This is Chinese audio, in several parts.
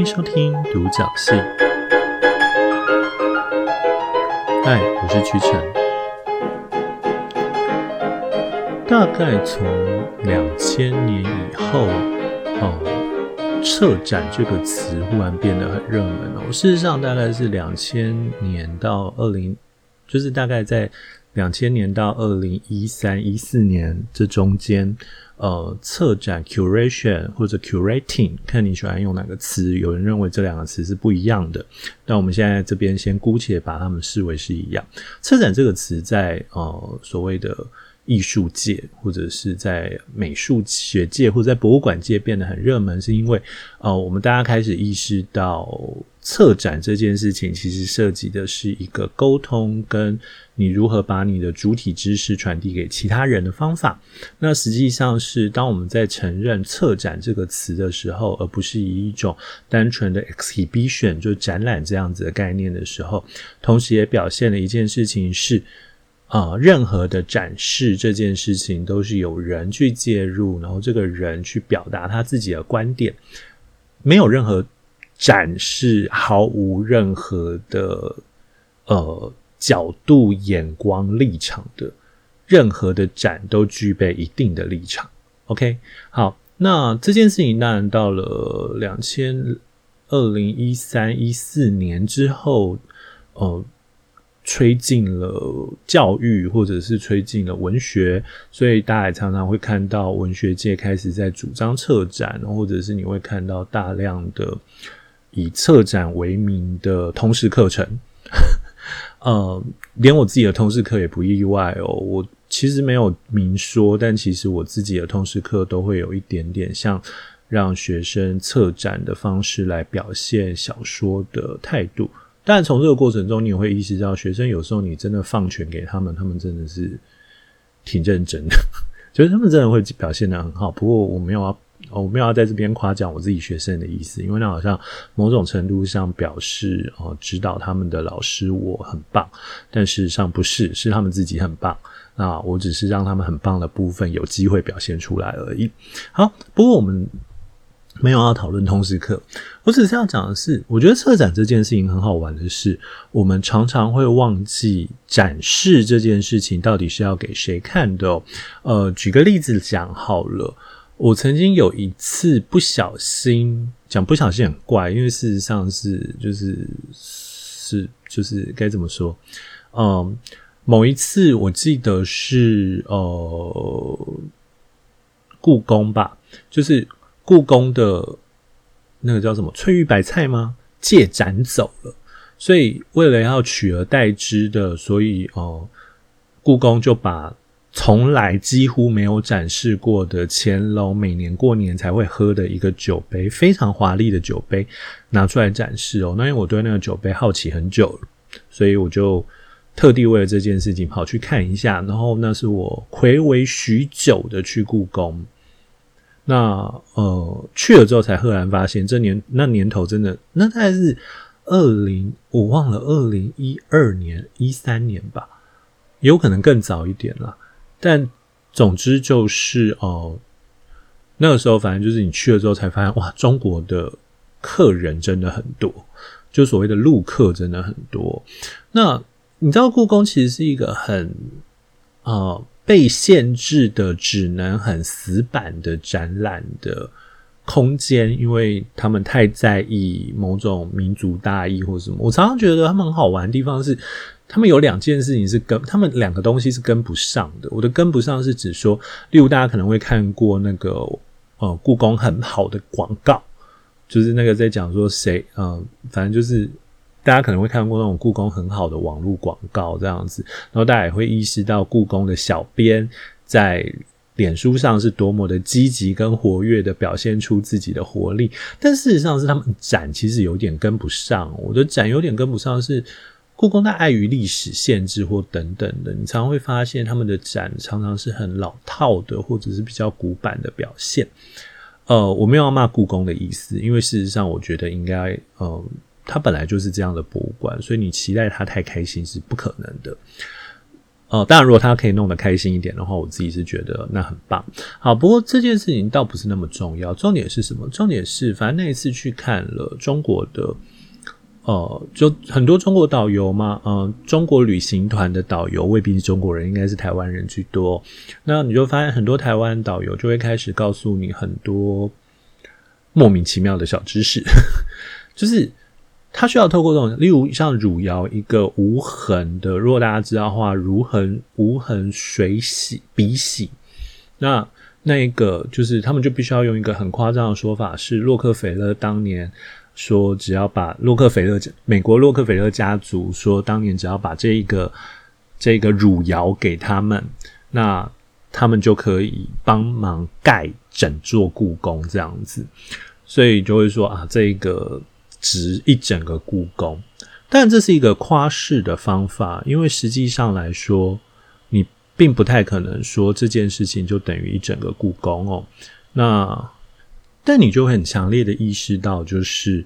欢迎收听独角戏。嗨，我是曲晨。大概从两千年以后，哦，策展这个词忽然变得很热门哦。事实上，大概是两千年到二零，就是大概在两千年到二零一三一四年这中间。呃，策展 curation 或者 curating，看你喜欢用哪个词。有人认为这两个词是不一样的，但我们现在这边先姑且把它们视为是一样。策展这个词在呃所谓的艺术界，或者是在美术学界，或者在博物馆界变得很热门，是因为呃我们大家开始意识到。策展这件事情其实涉及的是一个沟通，跟你如何把你的主体知识传递给其他人的方法。那实际上是当我们在承认“策展”这个词的时候，而不是以一种单纯的 exhibition 就展览这样子的概念的时候，同时也表现了一件事情是啊、呃，任何的展示这件事情都是有人去介入，然后这个人去表达他自己的观点，没有任何。展示毫无任何的呃角度、眼光、立场的，任何的展都具备一定的立场。OK，好，那这件事情当然到了两千二零一三一四年之后，呃，吹进了教育，或者是吹进了文学，所以大家常常会看到文学界开始在主张策展，或者是你会看到大量的。以策展为名的通识课程，呃，连我自己的通识课也不意外哦。我其实没有明说，但其实我自己的通识课都会有一点点像让学生策展的方式来表现小说的态度。但从这个过程中，你也会意识到，学生有时候你真的放权给他们，他们真的是挺认真的，就是他们真的会表现得很好。不过我没有要。哦，我没有要在这边夸奖我自己学生的意思，因为那好像某种程度上表示，哦，指导他们的老师我很棒，但事实上不是，是他们自己很棒。那我只是让他们很棒的部分有机会表现出来而已。好，不过我们没有要讨论通识课，我只是要讲的是，我觉得策展这件事情很好玩的是，我们常常会忘记展示这件事情到底是要给谁看的。呃，举个例子讲好了。我曾经有一次不小心讲，不小心很怪，因为事实上是就是是就是该怎么说？嗯，某一次我记得是呃故宫吧，就是故宫的那个叫什么翠玉白菜吗？借展走了，所以为了要取而代之的，所以哦、故宫就把。从来几乎没有展示过的乾隆每年过年才会喝的一个酒杯，非常华丽的酒杯拿出来展示哦。那因为我对那个酒杯好奇很久了，所以我就特地为了这件事情跑去看一下。然后那是我睽违许久的去故宫。那呃去了之后才赫然发现，这年那年头真的那大概是二零我忘了二零一二年一三年吧，有可能更早一点了。但总之就是哦，那个时候反正就是你去了之后才发现，哇，中国的客人真的很多，就所谓的陆客真的很多。那你知道故宫其实是一个很啊、被限制的，只能很死板的展览的空间，因为他们太在意某种民族大义或什么。我常常觉得他们很好玩的地方是。他们有两件事情是跟他们两个东西是跟不上的。我的跟不上是指说，例如大家可能会看过那个呃故宫很好的广告，就是那个在讲说谁呃，反正就是大家可能会看过那种故宫很好的网络广告这样子，然后大家也会意识到故宫的小编在脸书上是多么的积极跟活跃的表现出自己的活力，但事实上是他们展其实有点跟不上。我的展有点跟不上是。故宫它碍于历史限制或等等的，你常常会发现他们的展常常是很老套的，或者是比较古板的表现。呃，我没有要骂故宫的意思，因为事实上我觉得应该，呃，它本来就是这样的博物馆，所以你期待它太开心是不可能的。呃，当然如果他可以弄得开心一点的话，我自己是觉得那很棒。好，不过这件事情倒不是那么重要，重点是什么？重点是反正那一次去看了中国的。呃，就很多中国导游嘛，嗯、中国旅行团的导游未必是中国人，应该是台湾人居多。那你就发现很多台湾导游就会开始告诉你很多莫名其妙的小知识，就是他需要透过这种，例如像汝窑一个无痕的，如果大家知道的话，无痕无痕水洗笔洗，那那一个就是他们就必须要用一个很夸张的说法，是洛克菲勒当年。说只要把洛克菲勒美国洛克菲勒家族说当年只要把这一个这个汝窑给他们，那他们就可以帮忙盖整座故宫这样子，所以就会说啊，这个值一整个故宫。但这是一个夸饰的方法，因为实际上来说，你并不太可能说这件事情就等于一整个故宫哦。那但你就会很强烈的意识到，就是，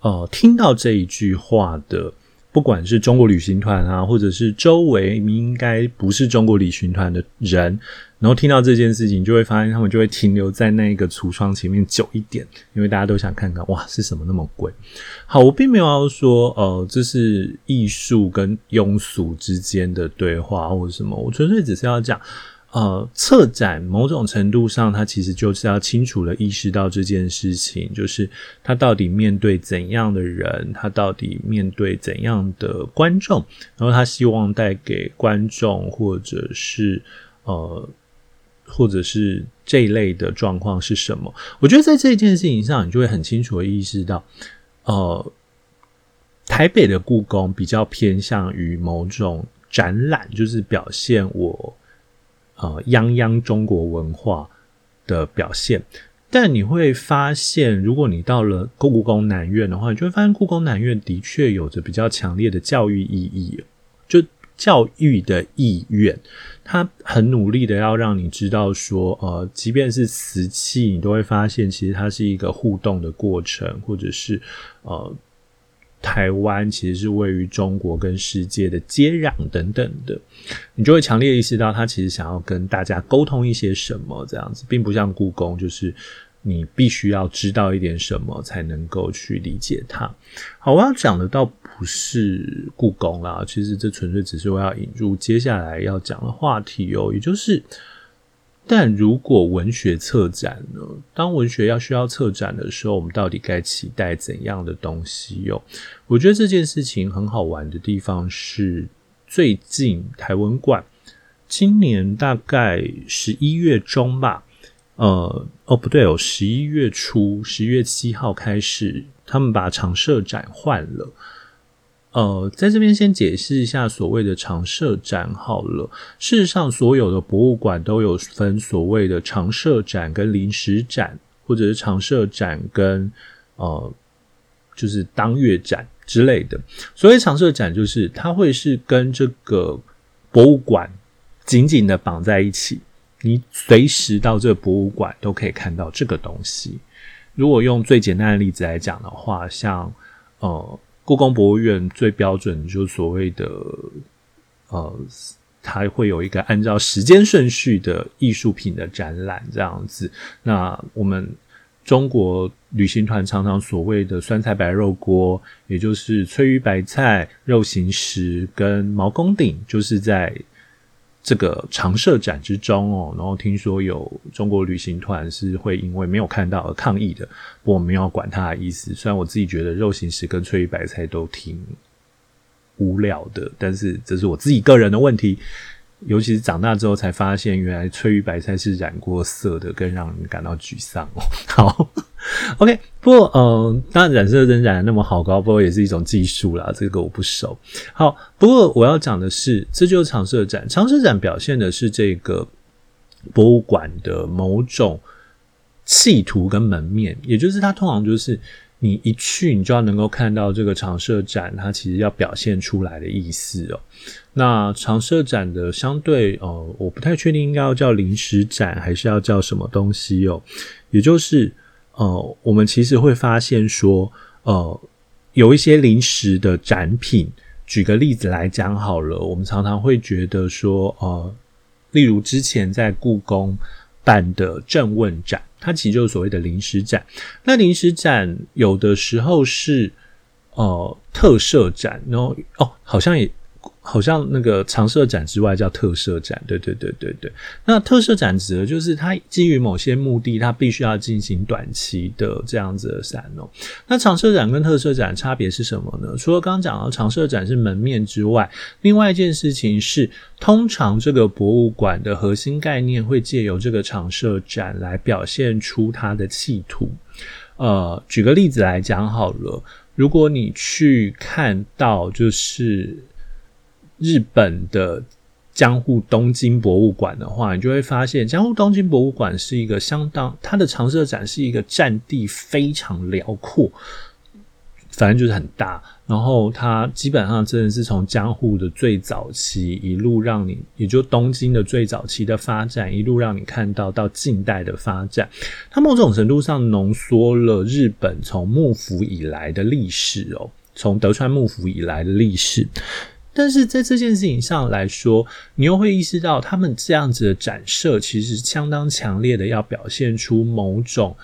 呃，听到这一句话的，不管是中国旅行团啊，或者是周围应该不是中国旅行团的人，然后听到这件事情，就会发现他们就会停留在那个橱窗前面久一点，因为大家都想看看，哇，是什么那么贵？好，我并没有要说，呃，这是艺术跟庸俗之间的对话或者什么，我纯粹只是要讲。呃，策展某种程度上，他其实就是要清楚的意识到这件事情，就是他到底面对怎样的人，他到底面对怎样的观众，然后他希望带给观众或者是呃，或者是这一类的状况是什么？我觉得在这件事情上，你就会很清楚的意识到，呃，台北的故宫比较偏向于某种展览，就是表现我。呃，泱泱中国文化的表现，但你会发现，如果你到了故宫南院的话，你就会发现故宫南院的确有着比较强烈的教育意义，就教育的意愿，他很努力的要让你知道说，呃，即便是瓷器，你都会发现其实它是一个互动的过程，或者是呃。台湾其实是位于中国跟世界的接壤等等的，你就会强烈意识到他其实想要跟大家沟通一些什么这样子，并不像故宫，就是你必须要知道一点什么才能够去理解它。好，我要讲的倒不是故宫啦，其实这纯粹只是我要引入接下来要讲的话题哦，也就是。但如果文学策展呢？当文学要需要策展的时候，我们到底该期待怎样的东西哟？我觉得这件事情很好玩的地方是，最近台文馆今年大概十一月中吧，呃，哦不对哦，十一月初，十一月七号开始，他们把常设展换了。呃，在这边先解释一下所谓的常设展好了。事实上，所有的博物馆都有分所谓的常设展跟临时展，或者是常设展跟呃，就是当月展之类的。所谓常设展，就是它会是跟这个博物馆紧紧的绑在一起，你随时到这个博物馆都可以看到这个东西。如果用最简单的例子来讲的话，像呃。故宫博物院最标准就是所谓的，呃，它会有一个按照时间顺序的艺术品的展览这样子。那我们中国旅行团常常所谓的酸菜白肉锅，也就是翠玉白菜、肉形石跟毛公鼎，就是在。这个常设展之中哦，然后听说有中国旅行团是会因为没有看到而抗议的，不过我没有管他的意思。虽然我自己觉得肉形石跟翠玉白菜都挺无聊的，但是这是我自己个人的问题。尤其是长大之后才发现，原来翠玉白菜是染过色的，更让人感到沮丧哦。好 OK，不过嗯，当然染色针染的那么好高，不过也是一种技术啦，这个我不熟。好，不过我要讲的是，这就是常设展。常设展表现的是这个博物馆的某种企图跟门面，也就是它通常就是。你一去，你就要能够看到这个常设展，它其实要表现出来的意思哦。那常设展的相对，呃，我不太确定应该要叫临时展，还是要叫什么东西哦。也就是，呃，我们其实会发现说，呃，有一些临时的展品，举个例子来讲好了，我们常常会觉得说，呃，例如之前在故宫办的郑问展，它其实就是所谓的临时展。那临时展有的时候是呃特设展，然后哦，好像也。好像那个常设展之外叫特设展，对对对对对。那特设展指的就是它基于某些目的，它必须要进行短期的这样子的展哦。那常设展跟特设展差别是什么呢？除了刚刚讲到常设展是门面之外，另外一件事情是，通常这个博物馆的核心概念会借由这个常设展来表现出它的企图。呃，举个例子来讲好了，如果你去看到就是。日本的江户东京博物馆的话，你就会发现江户东京博物馆是一个相当，它的常设展是一个占地非常辽阔，反正就是很大。然后它基本上真的是从江户的最早期一路让你，也就东京的最早期的发展，一路让你看到到近代的发展。它某种程度上浓缩了日本从幕府以来的历史哦，从德川幕府以来的历史。但是在这件事情上来说，你又会意识到，他们这样子的展设其实相当强烈的要表现出某种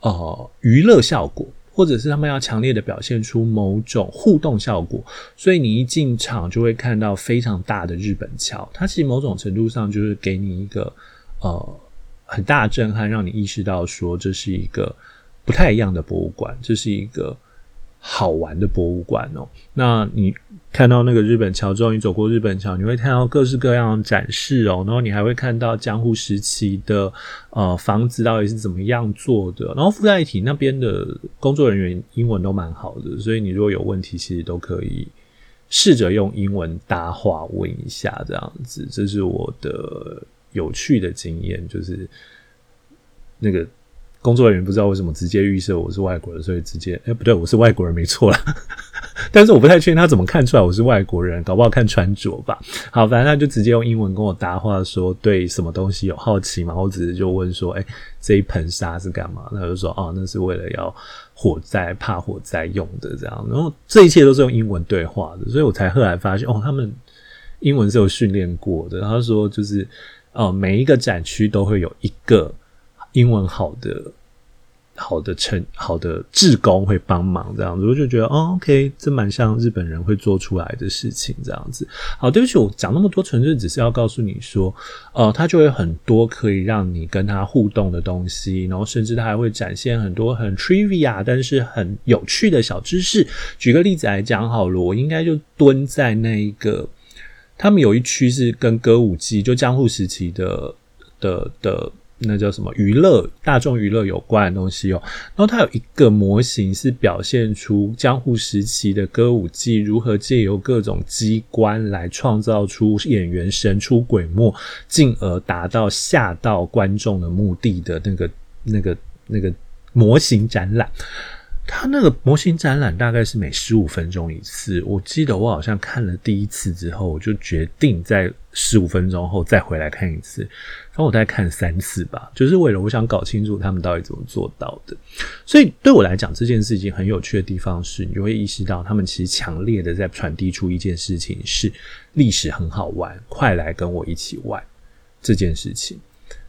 呃娱乐效果，或者是他们要强烈的表现出某种互动效果。所以你一进场就会看到非常大的日本桥，它其实某种程度上就是给你一个呃很大震撼，让你意识到说这是一个不太一样的博物馆，这是一个。好玩的博物馆哦，那你看到那个日本桥之后，你走过日本桥，你会看到各式各样的展示哦，然后你还会看到江户时期的呃房子到底是怎么样做的，然后附带体那边的工作人员英文都蛮好的，所以你如果有问题，其实都可以试着用英文搭话问一下，这样子，这是我的有趣的经验，就是那个。工作人员不知道为什么直接预设我是外国人，所以直接哎、不对，我是外国人没错啦。但是我不太确定他怎么看出来我是外国人，搞不好看穿着吧。好，反正他就直接用英文跟我搭话说，对什么东西有好奇嘛？我只是就问说，哎、这一盆沙是干嘛？他就说，哦，那是为了要火灾怕火灾用的这样。然后这一切都是用英文对话的，所以我才后来发现，哦，他们英文是有训练过的。他说就是，哦，每一个展区都会有一个。英文好的、好的成好的志工会帮忙这样子，我就觉得哦，OK，这蛮像日本人会做出来的事情这样子。好，对不起，我讲那么多，纯粹只是要告诉你说，呃，他就会很多可以让你跟他互动的东西，然后甚至他还会展现很多很 trivia，但是很有趣的小知识。举个例子来讲好了，我应该就蹲在那一个，他们有一区是跟歌舞伎，就江户时期的的的。那叫什么娱乐大众娱乐有关的东西哦，然后它有一个模型是表现出江户时期的歌舞伎如何借由各种机关来创造出演员神出鬼没，进而达到吓到观众的目的的那个那个那个模型展览。他那个模型展览大概是每十五分钟一次，我记得我好像看了第一次之后，我就决定在十五分钟后再回来看一次，然后我大概看三次吧，就是为了我想搞清楚他们到底怎么做到的。所以对我来讲，这件事情很有趣的地方是，你就会意识到他们其实强烈的在传递出一件事情，是历史很好玩，快来跟我一起玩这件事情。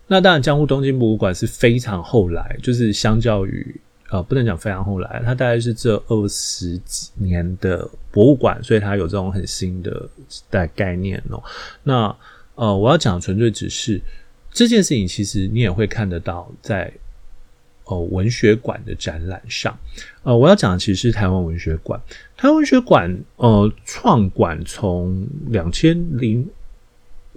那当然，江户东京博物馆是非常后来，就是相较于。呃，不能讲非常后来，它大概是这二十几年的博物馆，所以它有这种很新的的概念哦。那呃，我要讲的纯粹只是这件事情，其实你也会看得到在呃文学馆的展览上。呃，我要讲的其实是台湾文学馆，台湾文学馆呃创馆从两千零。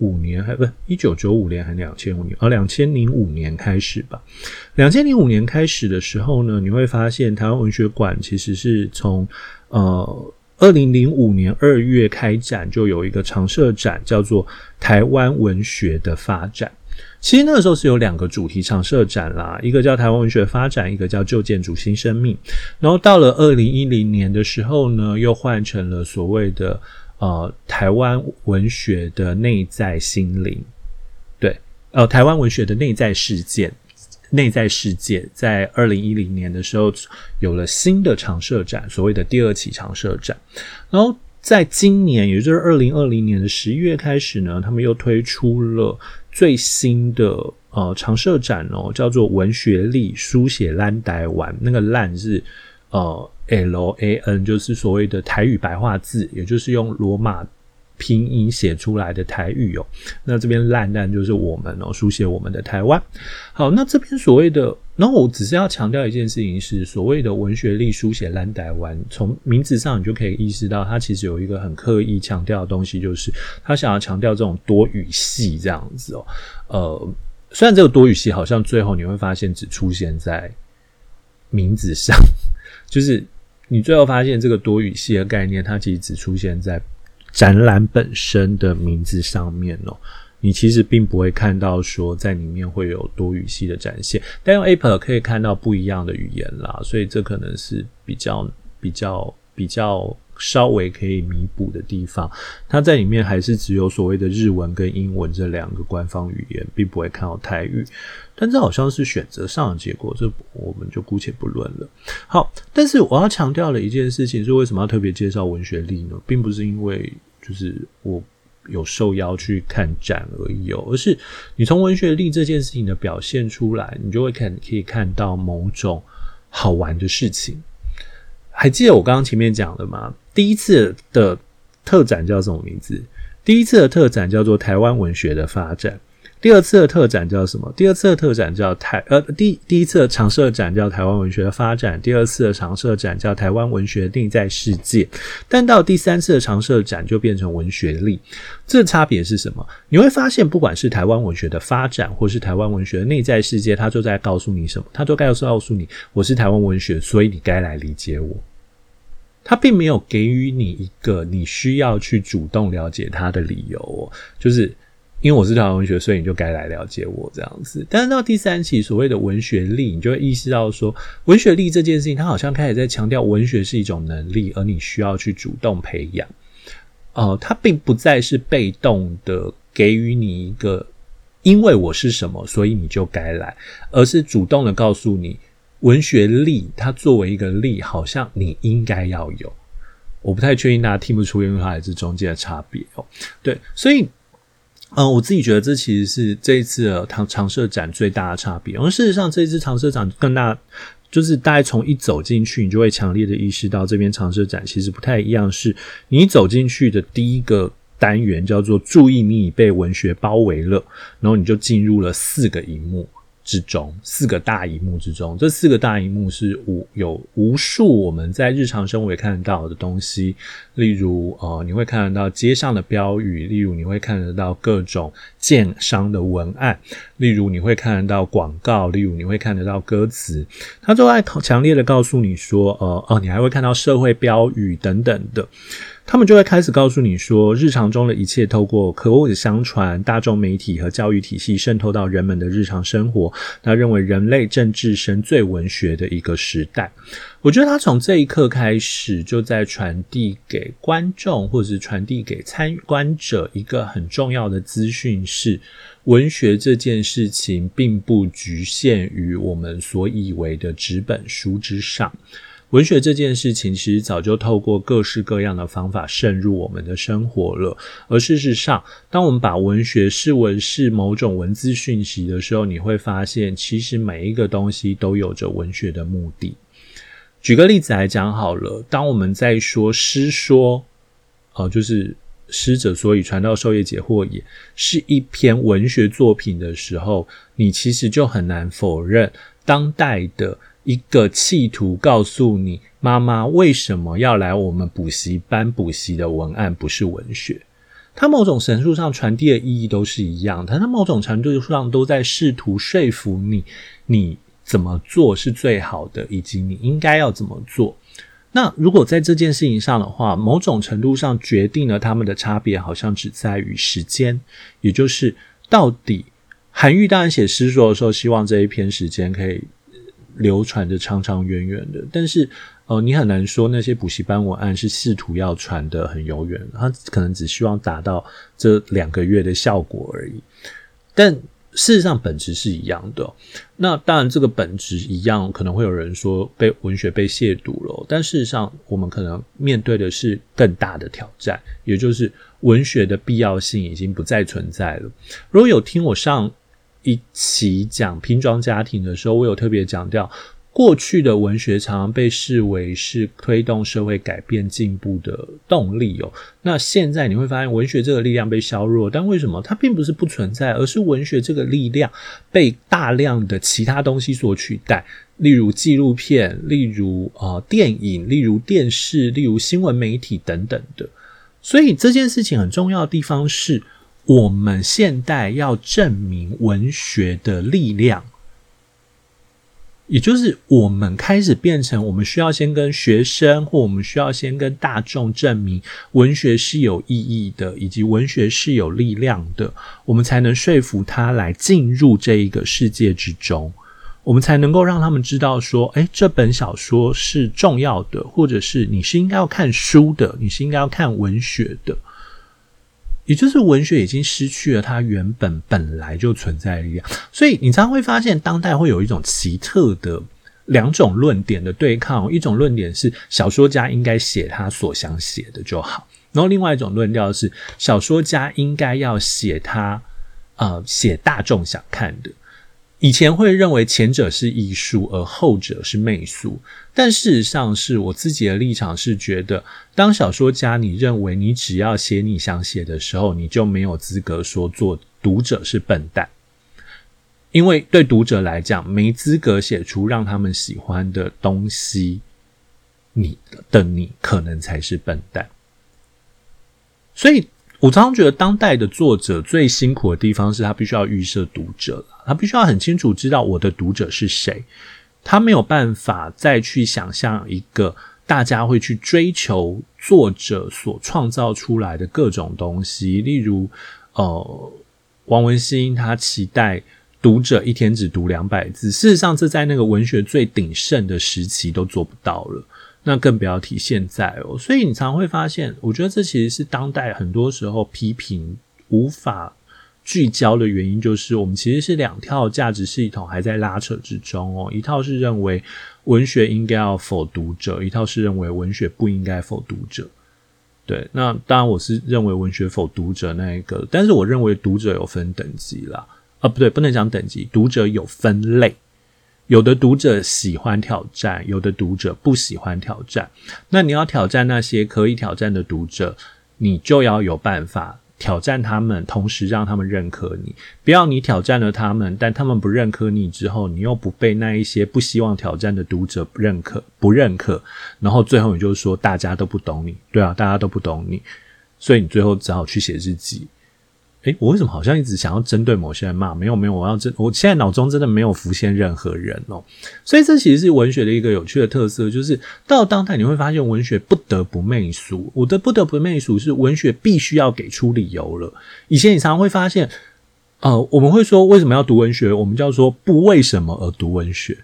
五年还不一九九五年还两千五年，而两千零五年开始吧。两千零五年开始的时候呢，你会发现台湾文学馆其实是从呃二零零五年二月开展，就有一个常设展叫做台湾文学的发展。其实那个时候是有两个主题常设展啦，一个叫台湾文学发展，一个叫旧建筑新生命。然后到了二零一零年的时候呢，又换成了所谓的。呃，台湾文学的内在心灵，对，呃，台湾文学的内在事件，内在世界，在二零一零年的时候有了新的常设展，所谓的第二期常设展。然后在今年，也就是二零二零年的十一月开始呢，他们又推出了最新的呃常设展哦，叫做“文学力书写咱台湾”，那个“咱”是呃 L A N，就是所谓的台语白话字，也就是用罗马。拼音写出来的台语哦，那这边烂蛋就是我们哦，书写我们的台湾。好，那这边所谓的，然后我只是要强调一件事情是，所谓的文学力书写烂台湾，从名字上你就可以意识到，它其实有一个很刻意强调的东西，就是他想要强调这种多语系这样子哦。呃，虽然这个多语系好像最后你会发现只出现在名字上，就是你最后发现这个多语系的概念，它其实只出现在。展览本身的名字上面哦，你其实并不会看到说在里面会有多语系的展现，但用 Apple 可以看到不一样的语言啦，所以这可能是比较比较比较稍微可以弥补的地方。它在里面还是只有所谓的日文跟英文这两个官方语言，并不会看到台语。但这好像是选择上的结果，这我们就姑且不论了。好，但是我要强调的一件事情是，为什么要特别介绍文学力呢？并不是因为就是我有受邀去看展而已哦，而是你从文学力这件事情的表现出来，你就会看可以看到某种好玩的事情。还记得我刚刚前面讲的吗？第一次的特展叫什么名字？第一次的特展叫做台湾文学的发展。第二次的特展叫什么？第二次的特展叫台呃第第一次的常设展叫台湾文学的发展，第二次的常设展叫台湾文学内在世界，但到第三次的常设展就变成文学力。这差别是什么？你会发现，不管是台湾文学的发展，或是台湾文学的内在世界，它都在告诉你什么？它都该告诉你，我是台湾文学，所以你该来理解我。他并没有给予你一个你需要去主动了解他的理由哦，就是。因为我是台湾文学，所以你就该来了解我这样子。但是到第三期所谓的文学力，你就会意识到说，文学力这件事情，它好像开始在强调文学是一种能力，而你需要去主动培养。呃，它并不再是被动的给予你一个，因为我是什么，所以你就该来，而是主动的告诉你，文学力它作为一个力，好像你应该要有。我不太确定大家听不出，因为它还是中间的差别哦。对，所以。嗯，我自己觉得这其实是这一次的长长社展最大的差别。而事实上，这一次长社展更大，就是大概从一走进去，你就会强烈的意识到，这边长社展其实不太一样。是你走进去的第一个单元叫做“注意，你已被文学包围了”，然后你就进入了四个荧幕。之中，四个大荧幕之中，这四个大荧幕是无有无数我们在日常生活也看得到的东西，例如呃，你会看得到街上的标语，例如你会看得到各种建商的文案，例如你会看得到广告，例如你会看得到歌词，它都在强烈的告诉你说，呃哦，你还会看到社会标语等等的。他们就会开始告诉你说，日常中的一切透过口口相传、大众媒体和教育体系渗透到人们的日常生活。他认为人类正置身最文学的一个时代。我觉得他从这一刻开始就在传递给观众，或者是传递给参观者一个很重要的资讯：是文学这件事情并不局限于我们所以为的纸本书之上。文学这件事情其实早就透过各式各样的方法渗入我们的生活了。而事实上，当我们把文学视为是某种文字讯息的时候，你会发现，其实每一个东西都有着文学的目的。举个例子来讲好了，当我们在说诗说，哦，就是师者，所以传道授业解惑也是一篇文学作品的时候，你其实就很难否认当代的。一个企图告诉你妈妈为什么要来我们补习班补习的文案不是文学，它某种程度上传递的意义都是一样的，它某种程度上都在试图说服你，你怎么做是最好的，以及你应该要怎么做。那如果在这件事情上的话，某种程度上决定了他们的差别，好像只在于时间，也就是到底韩愈当然写诗作的时候，希望这一篇时间可以。流传着长长远远的，但是，呃，你很难说那些补习班文案是试图要传得很遥远，他可能只希望达到这两个月的效果而已。但事实上本质是一样的。那当然，这个本质一样，可能会有人说被文学被亵渎了。但事实上，我们可能面对的是更大的挑战，也就是文学的必要性已经不再存在了。如果有听我上一期讲拼装家庭的时候，我有特别强调。过去的文学常常被视为是推动社会改变进步的动力哦。那现在你会发现，文学这个力量被削弱，但为什么它并不是不存在，而是文学这个力量被大量的其他东西所取代，例如纪录片，例如呃电影，例如电视，例如新闻媒体等等的。所以这件事情很重要的地方是，我们现代要证明文学的力量。也就是我们开始变成，我们需要先跟学生，或我们需要先跟大众证明文学是有意义的，以及文学是有力量的，我们才能说服他来进入这一个世界之中，我们才能够让他们知道说，诶，这本小说是重要的，或者是你是应该要看书的，你是应该要看文学的。也就是文学已经失去了它原本本来就存在的力量，所以你常常会发现，当代会有一种奇特的两种论点的对抗。一种论点是小说家应该写他所想写的就好，然后另外一种论调是小说家应该要写他呃写大众想看的。以前会认为前者是艺术，而后者是媚俗。但事实上，是我自己的立场是觉得，当小说家，你认为你只要写你想写的时候，你就没有资格说做读者是笨蛋，因为对读者来讲，没资格写出让他们喜欢的东西，你的你可能才是笨蛋。所以。我常常觉得，当代的作者最辛苦的地方是他必须要预设读者，他必须要很清楚知道我的读者是谁，他没有办法再去想象一个大家会去追求作者所创造出来的各种东西，例如，呃，王文兴他期待读者一天只读两百字，事实上这在那个文学最鼎盛的时期都做不到了。那更不要提现在哦，所以你常会发现，我觉得这其实是当代很多时候批评无法聚焦的原因，就是我们其实是两套价值系统还在拉扯之中哦。一套是认为文学应该要否读者，一套是认为文学不应该否读者。对，那当然我是认为文学否读者那一个，但是我认为读者有分等级啦，啊不对，不能讲等级，读者有分类。有的读者喜欢挑战，有的读者不喜欢挑战。那你要挑战那些可以挑战的读者，你就要有办法挑战他们，同时让他们认可你。不要你挑战了他们，但他们不认可你之后，你又不被那一些不希望挑战的读者认可，不认可，然后最后你就说大家都不懂你，对啊，大家都不懂你，所以你最后只好去写日记。诶，我为什么好像一直想要针对某些人骂？没有，没有，我要针。我现在脑中真的没有浮现任何人哦。所以这其实是文学的一个有趣的特色，就是到当代你会发现，文学不得不媚俗。我的不得不媚俗是文学必须要给出理由了。以前你常常会发现，呃，我们会说为什么要读文学？我们叫说不为什么而读文学。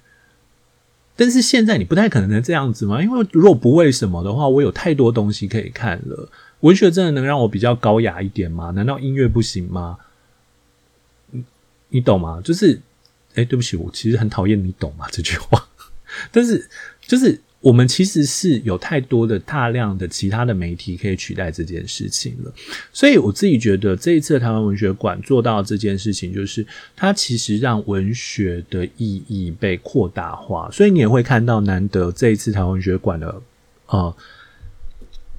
但是现在你不太可能能这样子嘛，因为如果不为什么的话，我有太多东西可以看了。文学真的能让我比较高雅一点吗？难道音乐不行吗？你你懂吗？就是，哎、对不起，我其实很讨厌“你懂吗” 这句话。但是，就是我们其实是有太多的大量的其他的媒体可以取代这件事情了。所以，我自己觉得这一次的台湾文学馆做到这件事情，就是它其实让文学的意义被扩大化。所以，你也会看到，难得这一次台湾文学馆的啊。呃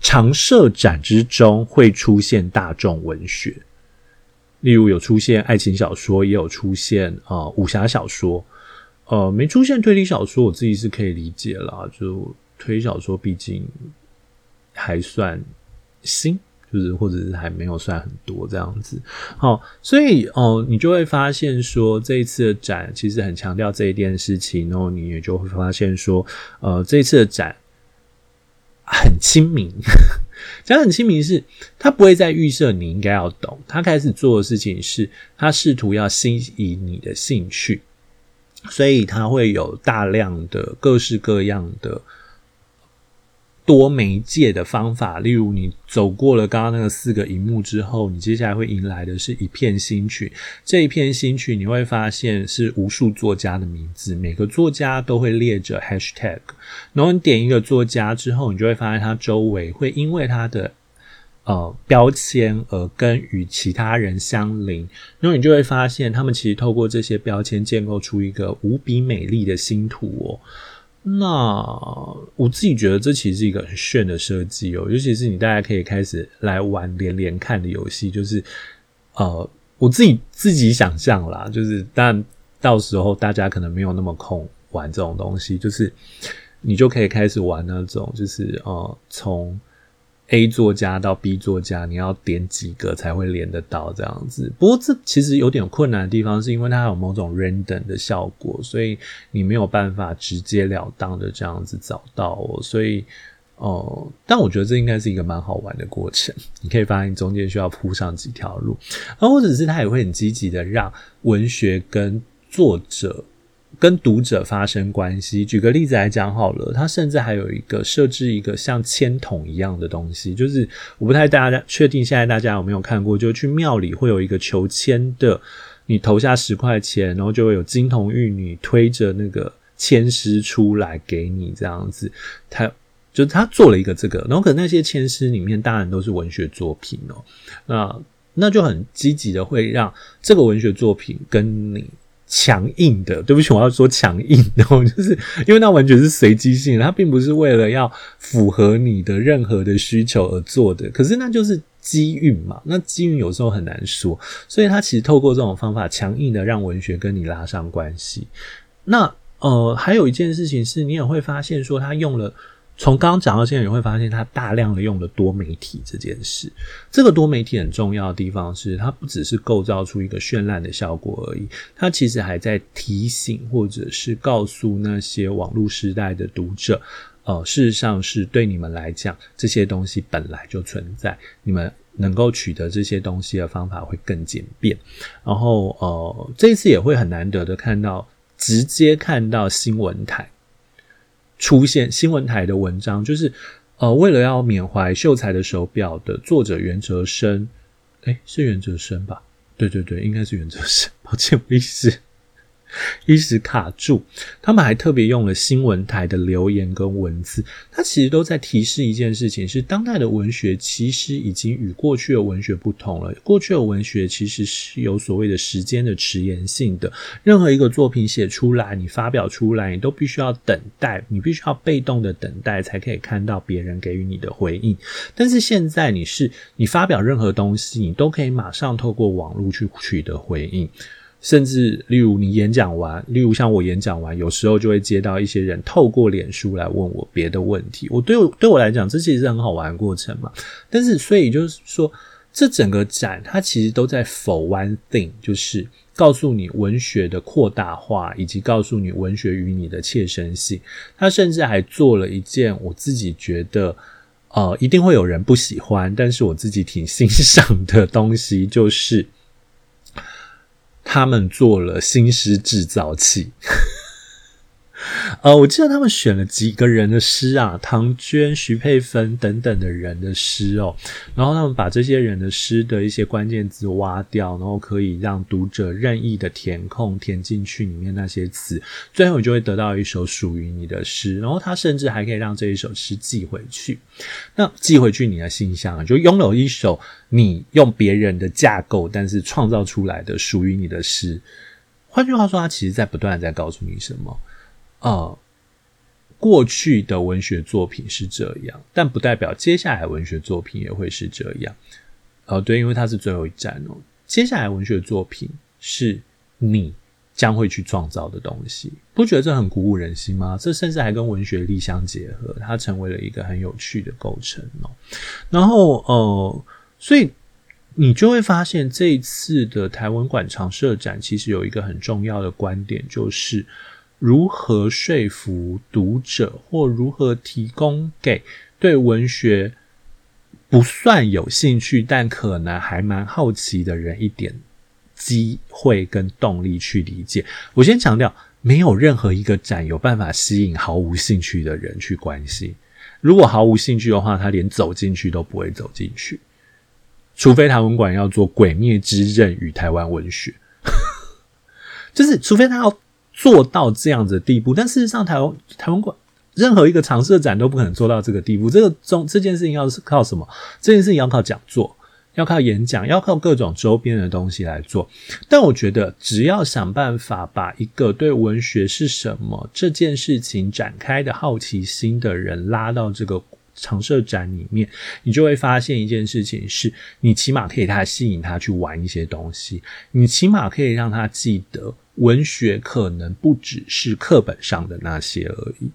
常设展之中会出现大众文学，例如有出现爱情小说，也有出现啊、呃、武侠小说，呃，没出现推理小说，我自己是可以理解啦。就推理小说毕竟还算新，就是或者是还没有算很多这样子。好，所以哦、你就会发现说这一次的展其实很强调这一件事情，然后你也就会发现说，呃，这一次的展。很亲民，讲很亲民是，他不会再预设你应该要懂，他开始做的事情是，他试图要吸引你的兴趣，所以他会有大量的各式各样的多媒介的方法，例如你走过了刚刚那个四个荧幕之后，你接下来会迎来的是一片新曲。这一片新曲你会发现是无数作家的名字，每个作家都会列着 hashtag。然后你点一个作家之后，你就会发现他周围会因为他的呃标签而跟与其他人相邻。然后你就会发现，他们其实透过这些标签建构出一个无比美丽的星图哦。那我自己觉得这其实是一个很炫的设计哦，尤其是你大家可以开始来玩连连看的游戏，就是呃，我自己自己想象啦，就是但到时候大家可能没有那么空玩这种东西，就是你就可以开始玩那种，就是呃从。A 作家到 B 作家，你要点几个才会连得到这样子？不过这其实有点困难的地方，是因为它有某种 random 的效果，所以你没有办法直截了当的这样子找到我。所以，哦、但我觉得这应该是一个蛮好玩的过程。你可以发现中间需要铺上几条路，然后或者是它也会很积极的让文学跟作者。跟读者发生关系。举个例子来讲好了，它甚至还有一个设置一个像签筒一样的东西，就是我不太大家确定现在大家有没有看过，就去庙里会有一个求签的，你投下十块钱，然后就会有金童玉女推着那个签师出来给你这样子。他就是他做了一个这个，然后可能那些签诗里面当然都是文学作品哦，那那就很积极的会让这个文学作品跟你。强硬的，对不起，我要说强硬的，就是因为那完全是随机性，它并不是为了要符合你的任何的需求而做的。可是那就是机运嘛，那机运有时候很难说，所以它其实透过这种方法，强硬的让文学跟你拉上关系。那呃，还有一件事情是，你也会发现说，他用了。从刚刚讲到现在，你会发现它大量的用了多媒体这件事。这个多媒体很重要的地方是，它不只是构造出一个绚烂的效果而已，它其实还在提醒或者是告诉那些网络时代的读者，呃，事实上是对你们来讲，这些东西本来就存在，你们能够取得这些东西的方法会更简便。然后，呃，这一次也会很难得的看到，直接看到新闻台。出现新闻台的文章，就是呃，为了要缅怀秀才的手表的作者袁哲生，诶，是袁哲生吧？对对对，应该是袁哲生，抱歉，不好意思。一时卡住，他们还特别用了新闻台的留言跟文字，它其实都在提示一件事情：是当代的文学其实已经与过去的文学不同了。过去的文学其实是有所谓的时间的迟延性的，任何一个作品写出来，你发表出来，你都必须要等待，你必须要被动的等待，才可以看到别人给予你的回应。但是现在，你是你发表任何东西，你都可以马上透过网络去取得回应。甚至，例如你演讲完，例如像我演讲完，有时候就会接到一些人透过脸书来问我别的问题。我对我对我来讲，这其实是很好玩的过程嘛。但是，所以就是说，这整个展它其实都在 for one thing，就是告诉你文学的扩大化，以及告诉你文学与你的切身性。他甚至还做了一件我自己觉得，呃，一定会有人不喜欢，但是我自己挺欣赏的东西，就是。他们做了新诗制造器。呃，我记得他们选了几个人的诗啊，唐娟、徐佩芬等等的人的诗哦，然后他们把这些人的诗的一些关键字挖掉，然后可以让读者任意的填空填进去里面那些词，最后你就会得到一首属于你的诗。然后他甚至还可以让这一首诗寄回去，那寄回去你的信箱就拥有一首你用别人的架构但是创造出来的属于你的诗。换句话说，他其实在不断的在告诉你什么。呃，过去的文学作品是这样，但不代表接下来文学作品也会是这样。呃，对，因为它是最后一站哦。接下来文学作品是你将会去创造的东西，不觉得这很鼓舞人心吗？这甚至还跟文学力相结合，它成为了一个很有趣的构成哦。然后，呃，所以你就会发现，这一次的台文馆常设展其实有一个很重要的观点，就是。如何说服读者，或如何提供给对文学不算有兴趣，但可能还蛮好奇的人一点机会跟动力去理解？我先强调，没有任何一个展有办法吸引毫无兴趣的人去关心。如果毫无兴趣的话，他连走进去都不会走进去。除非台文馆要做《鬼灭之刃》与台湾文学，就是除非他要做到这样子的地步。但事实上，台湾台湾馆任何一个常设展都不可能做到这个地步。这个中这件事情要是靠什么？这件事情要靠讲座。要靠演讲，要靠各种周边的东西来做。但我觉得，只要想办法把一个对文学是什么这件事情展开的好奇心的人拉到这个常设展里面，你就会发现一件事情是：你起码可以他吸引他去玩一些东西，你起码可以让他记得文学可能不只是课本上的那些而已。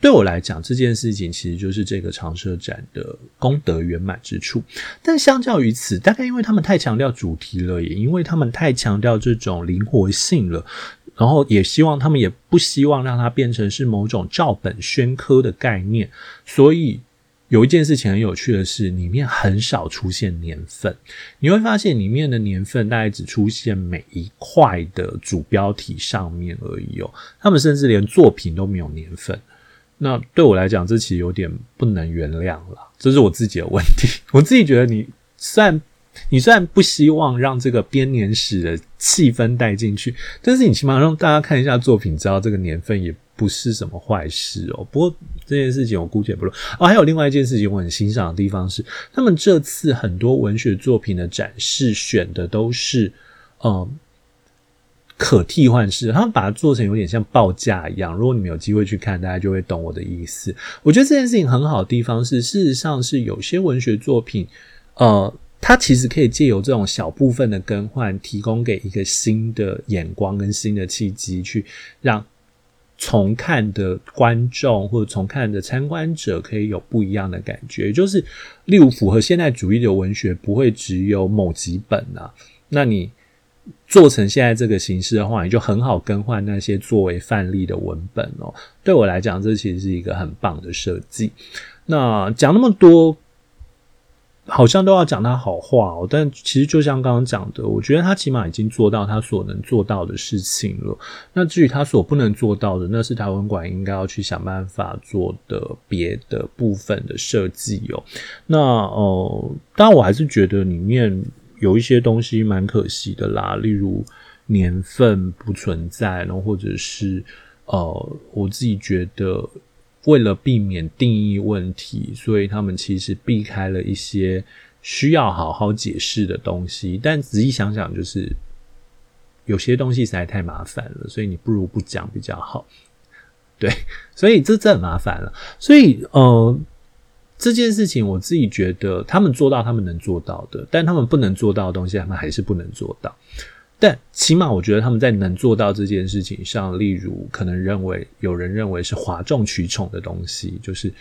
对我来讲，这件事情其实就是这个常设展的功德圆满之处。但相较于此，大概因为他们太强调主题了，也因为他们太强调这种灵活性了，然后也希望他们也不希望让它变成是某种照本宣科的概念。所以有一件事情很有趣的是，里面很少出现年份。你会发现里面的年份大概只出现每一块的主标题上面而已哦。他们甚至连作品都没有年份。那对我来讲，这其实有点不能原谅了，这是我自己的问题。我自己觉得你，虽然你虽然不希望让这个编年史的气氛带进去，但是你起码让大家看一下作品，知道这个年份也不是什么坏事哦。不过这件事情我姑且不论。哦，还有另外一件事情我很欣赏的地方是，他们这次很多文学作品的展示选的都是，嗯。可替换式，他们把它做成有点像报价一样。如果你们有机会去看，大家就会懂我的意思。我觉得这件事情很好的地方是，事实上是有些文学作品，呃，它其实可以借由这种小部分的更换，提供给一个新的眼光跟新的契机，去让重看的观众或者重看的参观者可以有不一样的感觉。就是，例如符合现代主义的文学，不会只有某几本啊，那你。做成现在这个形式的话，你就很好更换那些作为范例的文本哦。对我来讲，这其实是一个很棒的设计。那讲那么多，好像都要讲他好话哦。但其实就像刚刚讲的，我觉得他起码已经做到他所能做到的事情了。那至于他所不能做到的，那是台湾馆应该要去想办法做的别的部分的设计哦。那呃，当然我还是觉得里面。有一些东西蛮可惜的啦，例如年份不存在，然后或者是呃，我自己觉得为了避免定义问题，所以他们其实避开了一些需要好好解释的东西。但仔细想想，就是有些东西实在太麻烦了，所以你不如不讲比较好。对，所以这这很麻烦了。所以呃。这件事情我自己觉得，他们做到他们能做到的，但他们不能做到的东西，他们还是不能做到。但起码我觉得他们在能做到这件事情上，例如可能认为有人认为是哗众取宠的东西，就是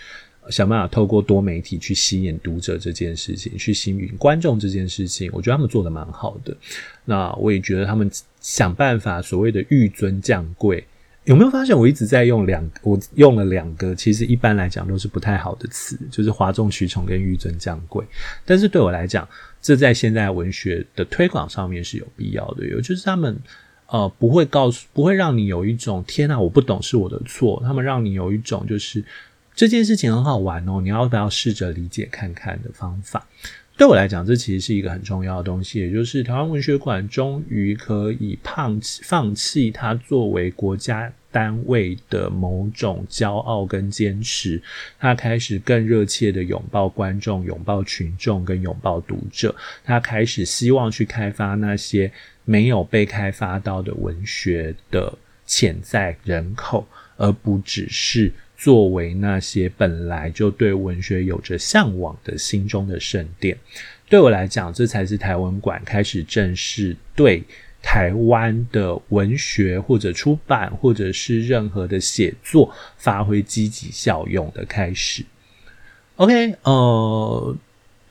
想办法透过多媒体去吸引读者这件事情，去吸引观众这件事情，我觉得他们做得蛮好的。那我也觉得他们想办法所谓的紆尊降贵。有没有发现我一直在用两，我用了两个，其实一般来讲都是不太好的词，就是哗众取宠跟紆尊降贵。但是对我来讲，这在现代文学的推广上面是有必要的。有就是他们呃不会告诉，不会让你有一种天哪，我不懂是我的错。他们让你有一种就是这件事情很好玩哦，你要不要试着理解看看的方法。对我来讲，这其实是一个很重要的东西，也就是台湾文学馆终于可以放弃放弃它作为国家单位的某种骄傲跟坚持，他开始更热切的拥抱观众、拥抱群众跟拥抱读者，他开始希望去开发那些没有被开发到的文学的潜在人口，而不只是。作为那些本来就对文学有着向往的心中的圣殿，对我来讲，这才是台文馆开始正式对台湾的文学或者出版或者是任何的写作发挥积极效用的开始。OK，呃，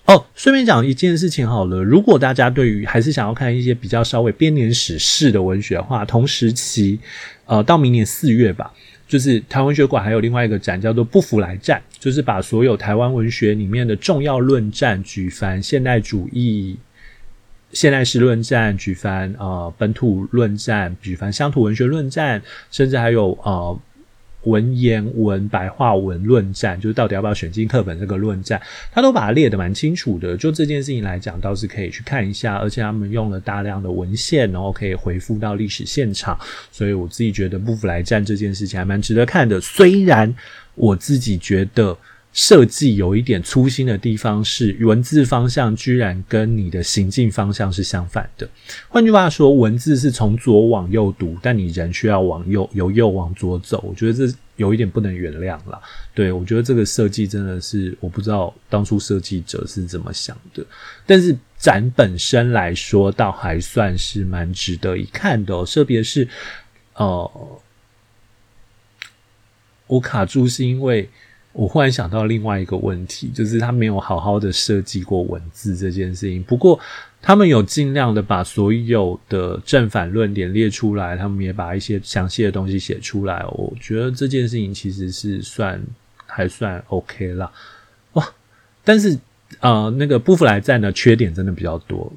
哦，顺便讲一件事情好了，如果大家对于还是想要看一些比较稍微编年史式的文学的话，同时期，呃，到明年四月吧。就是台湾文学馆还有另外一个展叫做“不服来战”，就是把所有台湾文学里面的重要论战举凡现代主义、现代诗论战，举凡呃本土论战，举凡乡土文学论战，甚至还有呃文言文、白话文论战，就是到底要不要选进课本这个论战，他都把它列得蛮清楚的。就这件事情来讲，倒是可以去看一下，而且他们用了大量的文献，然后可以回复到历史现场。所以我自己觉得不服来战这件事情还蛮值得看的。虽然我自己觉得。设计有一点粗心的地方是，文字方向居然跟你的行进方向是相反的。换句话说，文字是从左往右读，但你人需要往右，由右往左走。我觉得这有一点不能原谅了。对，我觉得这个设计真的是，我不知道当初设计者是怎么想的。但是展本身来说，倒还算是蛮值得一看的。特别是，呃，我卡住是因为。我忽然想到另外一个问题，就是他没有好好的设计过文字这件事情。不过，他们有尽量的把所有的正反论点列出来，他们也把一些详细的东西写出来。我觉得这件事情其实是算还算 OK 啦。哇！但是呃，那个不服来战的缺点真的比较多。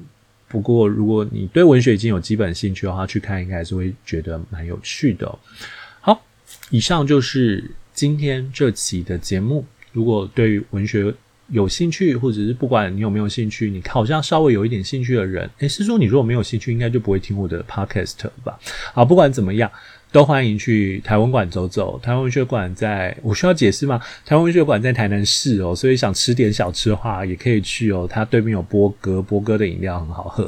不过，如果你对文学已经有基本兴趣的话，去看应该还是会觉得蛮有趣的。好，以上就是。今天这期的节目，如果对于文学有兴趣，或者是不管你有没有兴趣，你好像稍微有一点兴趣的人，诶，是说你如果没有兴趣，应该就不会听我的 podcast 吧？好，不管怎么样，都欢迎去台文馆走走。台湾文学馆在，我需要解释吗？台湾文学馆在台南市哦，所以想吃点小吃的话，也可以去哦。它对面有波哥，波哥的饮料很好喝。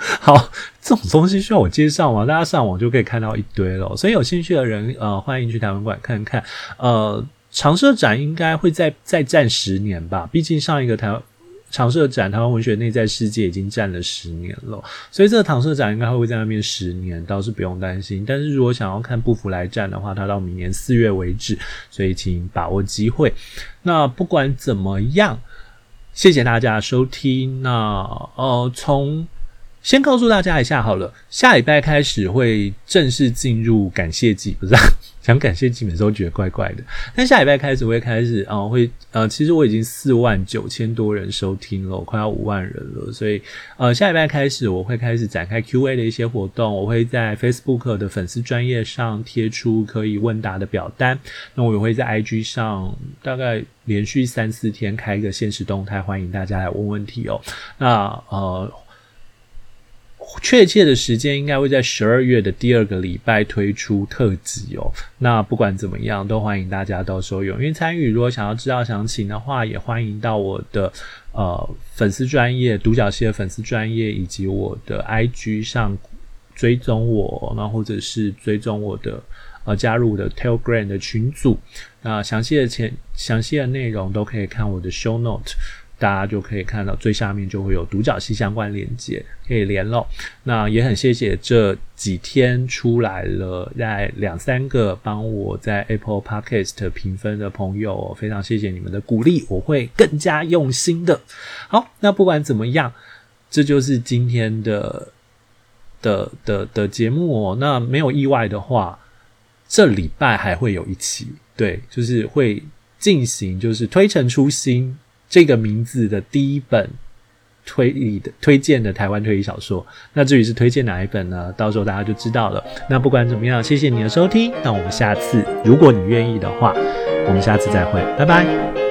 好，这种东西需要我介绍吗？大家上网就可以看到一堆了。所以有兴趣的人，呃，欢迎去台湾馆看看。呃，长社展应该会再再站十年吧，毕竟上一个台湾常设展，台湾文学内在世界已经站了十年了，所以这个常设展应该会在那边十年，倒是不用担心。但是如果想要看不服来战的话，它到明年四月为止，所以请把握机会。那不管怎么样，谢谢大家收听。那呃，从先告诉大家一下好了，下礼拜开始会正式进入感谢季，不是、啊、讲感谢季，每次都觉得怪怪的。但下礼拜开始会开始啊、呃，会呃，其实我已经四万九千多人收听了，快要五万人了，所以呃，下礼拜开始我会开始展开 Q&A 的一些活动，我会在 Facebook 的粉丝专业上贴出可以问答的表单，那我也会在 IG 上大概连续三四天开一个限时动态，欢迎大家来问问题哦。那呃。确切的时间应该会在十二月的第二个礼拜推出特辑哦。那不管怎么样，都欢迎大家到时候踊跃参与。如果想要知道详情的话，也欢迎到我的呃粉丝专业独角戏的粉丝专业以及我的 IG 上追踪我，那或者是追踪我的呃加入我的 Telegram 的群组。那详细的前详细的内容都可以看我的 Show Note。大家就可以看到最下面就会有独角戏相关连接，可以联络。那也很谢谢这几天出来了在两三个帮我在 Apple Podcast 评分的朋友，非常谢谢你们的鼓励，我会更加用心的。好，那不管怎么样，这就是今天的的的的节目哦。那没有意外的话，这礼拜还会有一期，对，就是会进行就是推陈出新。这个名字的第一本推理的推荐的台湾推理小说，那至于是推荐哪一本呢？到时候大家就知道了。那不管怎么样，谢谢你的收听。那我们下次，如果你愿意的话，我们下次再会，拜拜。